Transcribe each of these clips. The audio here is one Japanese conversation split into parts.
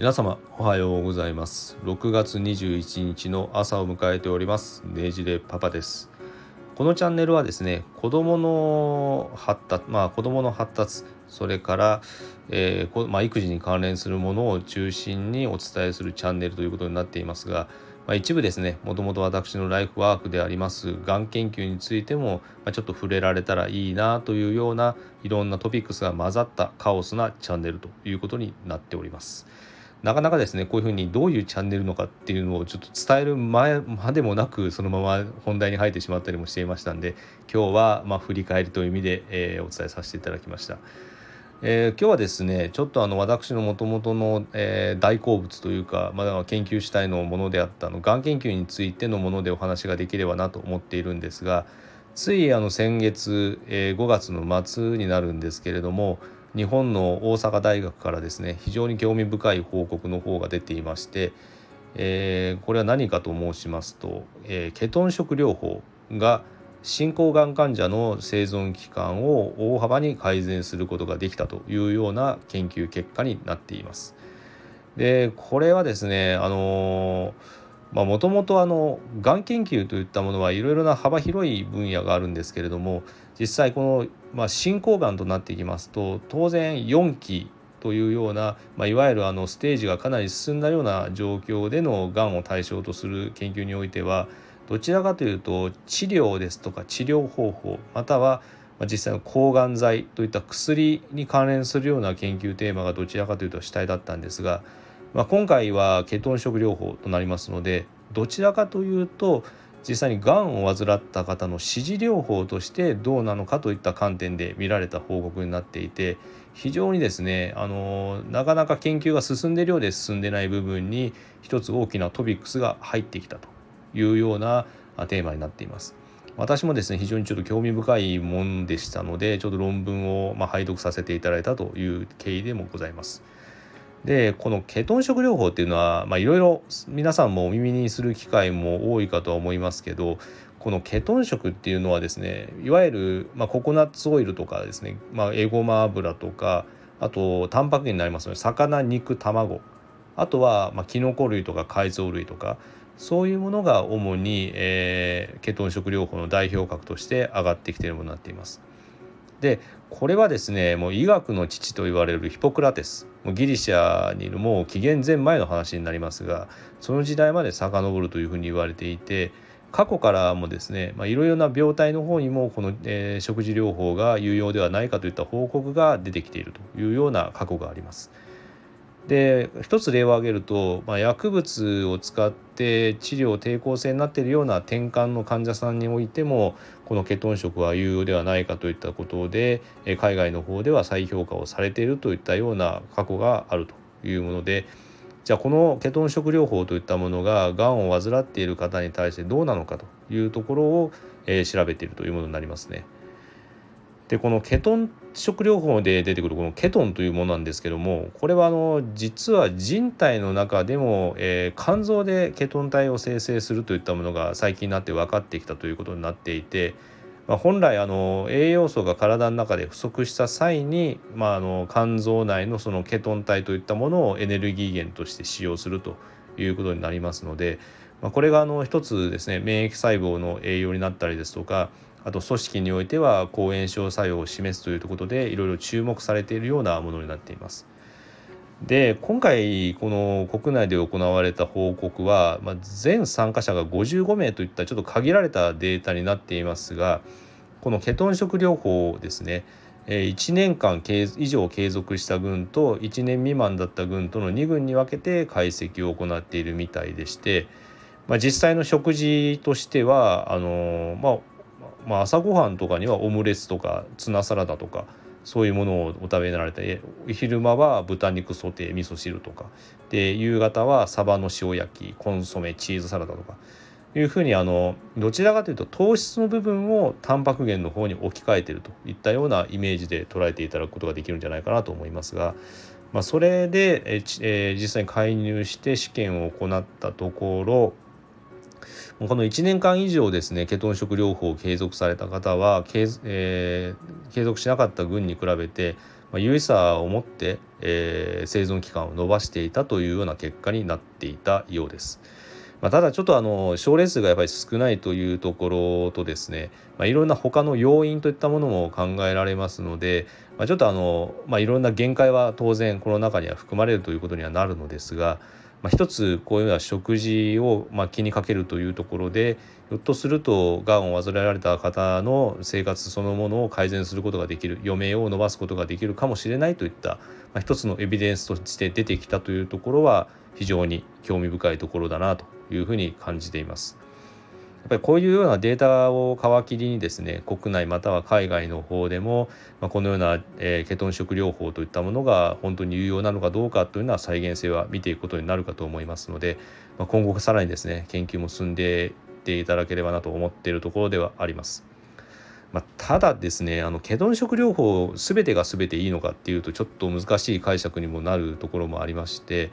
皆様おはようございます。6月21日の朝を迎えております。ネジレパパです。このチャンネルはですね子供の発達まあ子供の発達それから、えーまあ、育児に関連するものを中心にお伝えするチャンネルということになっていますが、まあ、一部ですねもともと私のライフワークでありますがん研究についても、まあ、ちょっと触れられたらいいなというようないろんなトピックスが混ざったカオスなチャンネルということになっております。なかなかですねこういうふうにどういうチャンネルのかっていうのをちょっと伝える前までもなくそのまま本題に入ってしまったりもしていましたんで今日はま振り返りという意味で、えー、お伝えさせていただきました。えー、今日はですねちょっとあの私のもともとの、えー、大好物というか、まだ研究主体のものであったのがん研究についてのものでお話ができればなと思っているんですがついあの先月、えー、5月の末になるんですけれども日本の大阪大学からですね非常に興味深い報告の方が出ていまして、えー、これは何かと申しますと、えー、ケトン食療法が進行がん患者の生存期間を大幅に改善することができたというような研究結果になっています。でこれはですねあのもともとがん研究といったものはいろいろな幅広い分野があるんですけれども実際この、まあ、進行がんとなっていきますと当然4期というような、まあ、いわゆるあのステージがかなり進んだような状況でのがんを対象とする研究においてはどちらかというと治療ですとか治療方法または実際の抗がん剤といった薬に関連するような研究テーマがどちらかというと主体だったんですが、まあ、今回はケトン食療法となりますのでどちらかというと実際にがんを患った方の支持療法としてどうなのかといった観点で見られた報告になっていて非常にですねあのなかなか研究が進んでいるようで進んでない部分に一つ大きなトピックスが入ってきたというようなテーマになっています。私もですね非常にちょっと興味深いもんでしたのでちょっと論文をま拝読させていただいたという経緯でもございます。でこのケトン食療法っていうのはいろいろ皆さんもお耳にする機会も多いかとは思いますけどこのケトン食っていうのはですねいわゆる、まあ、ココナッツオイルとかですね、まあ、エゴマ油とかあとタンパク源になりますので魚肉卵あとは、まあ、キノコ類とか海藻類とかそういうものが主に、えー、ケトン食療法の代表格として上がってきているものになっています。でこれはですねもう医学の父と言われるヒポクラテスもうギリシャにいるもう紀元前前の話になりますがその時代まで遡るというふうに言われていて過去からもですねいろいろな病態の方にもこの、えー、食事療法が有用ではないかといった報告が出てきているというような過去があります。で一つ例を挙げると、まあ、薬物を使って治療抵抗性になっているような転換の患者さんにおいてもこのケトン食は有用ではないかといったことで海外の方では再評価をされているといったような過去があるというものでじゃあこのケトン食療法といったものががんを患っている方に対してどうなのかというところを、え調べているというものになりますね。でこのケトン食療法で出てくるこのケトンというものなんですけどもこれはあの実は人体の中でも、えー、肝臓でケトン体を生成するといったものが最近になって分かってきたということになっていて、まあ、本来あの栄養素が体の中で不足した際に、まあ、あの肝臓内のそのケトン体といったものをエネルギー源として使用するということになりますので、まあ、これがあの一つですね免疫細胞の栄養になったりですとかあと組織においては抗炎症作用を示すということでいろいろ注目されているようなものになっています。で今回この国内で行われた報告は、まあ、全参加者が55名といったちょっと限られたデータになっていますがこのケトン食療法ですね1年間以上継続した群と1年未満だった群との2群に分けて解析を行っているみたいでして、まあ、実際の食事としてはあの、まあ、まあ、朝ごはんとかにはオムレツとかツナサラダとかそういうものをお食べになられて昼間は豚肉ソテー味噌汁とかで夕方はサバの塩焼きコンソメチーズサラダとかいうふうにあのどちらかというと糖質の部分をタンパク源の方に置き換えてるといったようなイメージで捉えていただくことができるんじゃないかなと思いますが、まあ、それでえ、え実際に介入して試験を行ったところこの1年間以上ですねケトン食療法を継続された方は継,、えー、継続しなかった群に比べてまあ、有意差を持って、えー、生存期間を延ばしていたというような結果になっていたようです。まあ、ただちょっとあの症例数がやっぱり少ないというところとですね、まあ、いろんな他の要因といったものも考えられますので、まあ、ちょっとあの、まあ、いろんな限界は当然この中には含まれるということにはなるのですが、まあ、一つこういうような食事をま気にかけるというところでひょっとするとがんを患われた方の生活そのものを改善することができる余命を延ばすことができるかもしれないといった、まあ、一つのエビデンスとして出てきたというところは非常に興味深いところだなというふうに感じています。やっぱりこういうようなデータを皮切りにですね国内または海外の方でも、ま、このような、え、ケトン食療法といったものが本当に有用なのかどうかというのは再現性は見ていくことになるかと思いますので、ま、今後さらにですね研究も進んでいっていただければなと思っているところではあります。まあ、ただですねあのケトン食療法全てが全ていいのかっていうとちょっと難しい解釈にもなるところもありまして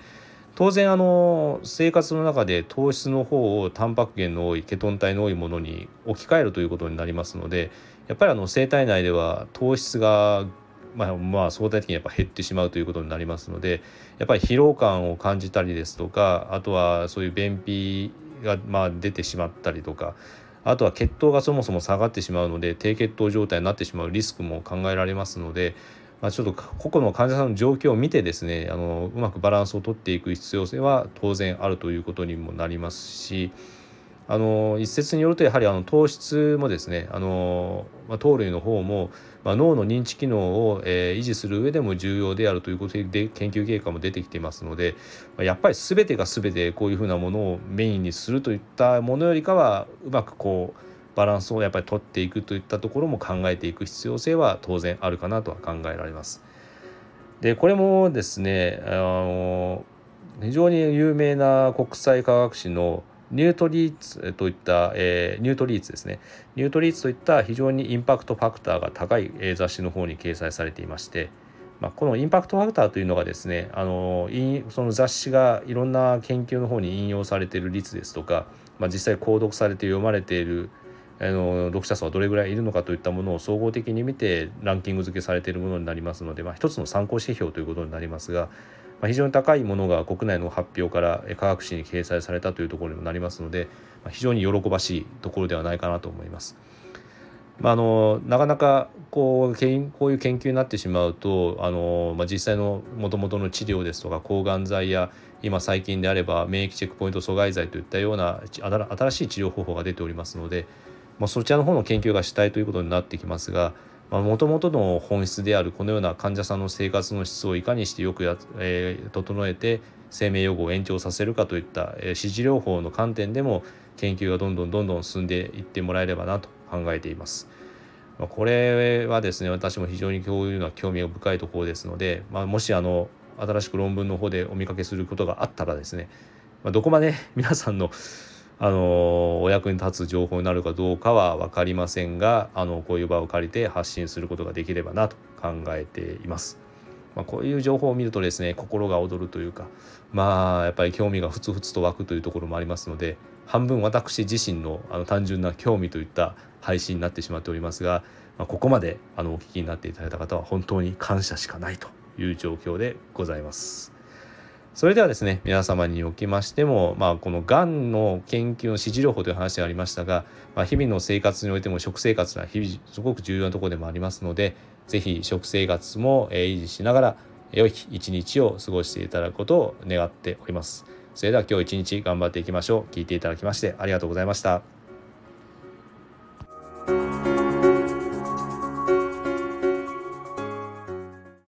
当然あの生活の中で糖質の方をタンパク源の多いケトン体の多いものに置き換えるということになりますのでやっぱりあの生体内では糖質がまあ、まあ相対的にやっぱ減ってしまうということになりますのでやっぱり疲労感を感じたりですとかあとはそういう便秘がまあ出てしまったりとかあとは血糖がそもそも下がってしまうので低血糖状態になってしまうリスクも考えられますのでまあ、ちょっと個々の患者さんの状況を見てですねあのうまくバランスをとっていく必要性は当然あるということにもなりますしあの一説によるとやはりあの糖質もですねあの、まあ、糖類の方も、まあ、脳の認知機能を、えー、維持する上でも重要であるということで研究結果も出てきていますのでまやっぱり全てが全てこういうふうなものをメインにするといったものよりかはうまくこうバランスをやっぱり取っていくといったところも考えていく必要性は当然あるかなとは考えられます。でこれもですねあの非常に有名な国際科学誌のニュートリーツといった、えー、ニュートリーツですねニュートリーツといった非常にインパクトファクターが高い、え、雑誌の方に掲載されていまして、まあ、このインパクトファクターというのがですねあのその雑誌がいろんな研究の方に引用されている率ですとか、まあ、実際購読されて読まれているあの読者数はどれぐらいいるのかといったものを総合的に見てランキング付けされているものになりますので、まあ、一つの参考指標ということになりますが、まあ、非常に高いものが国内の発表から科学誌に掲載されたというところにもなりますので、まあ、非常に喜ばしいところではないかなと思います。まあ、あのなかなかこうこういう研究になってしまうとあの、まあ、実際のもともとの治療ですとか抗がん剤や今最近であれば免疫チェックポイント阻害剤といったような新しい治療方法が出ておりますので、まあ、そちらの方の研究がしたいということになってきますがもともとの本質であるこのような患者さんの生活の質をいかにしてよくや、えー、整えて生命予後を延長させるかといった、えー、支持療法の観点でも研究がどんどんどんどん進んでいってもらえればなと考えています。まあ、これはですね私も非常にこういうのは興味深いところですので、まあ、もしあの新しく論文の方でお見かけすることがあったらですね、まあ、どこまで皆さんのあのお役に立つ情報になるかどうかは分かりませんがあのこういう場を借りて発信することができればなと考えています。まあ、こういう情報を見るとですね心が躍るというかまあやっぱり興味がふつふつと湧くというところもありますので半分私自身のあの単純な興味といった配信になってしまっておりますが、まあ、ここまであのお聞きになっていただいた方は本当に感謝しかないという状況でございます。それではですね皆様におきましても、まあ、このがんの研究の指示療法という話がありましたが、まあ、日々の生活においても食生活は日々すごく重要なところでもありますので是非食生活も維持しながら良い一日を過ごしていただくことを願っております。それでは今日一日頑張っていきましょう。聞いていただきましてありがとうございました。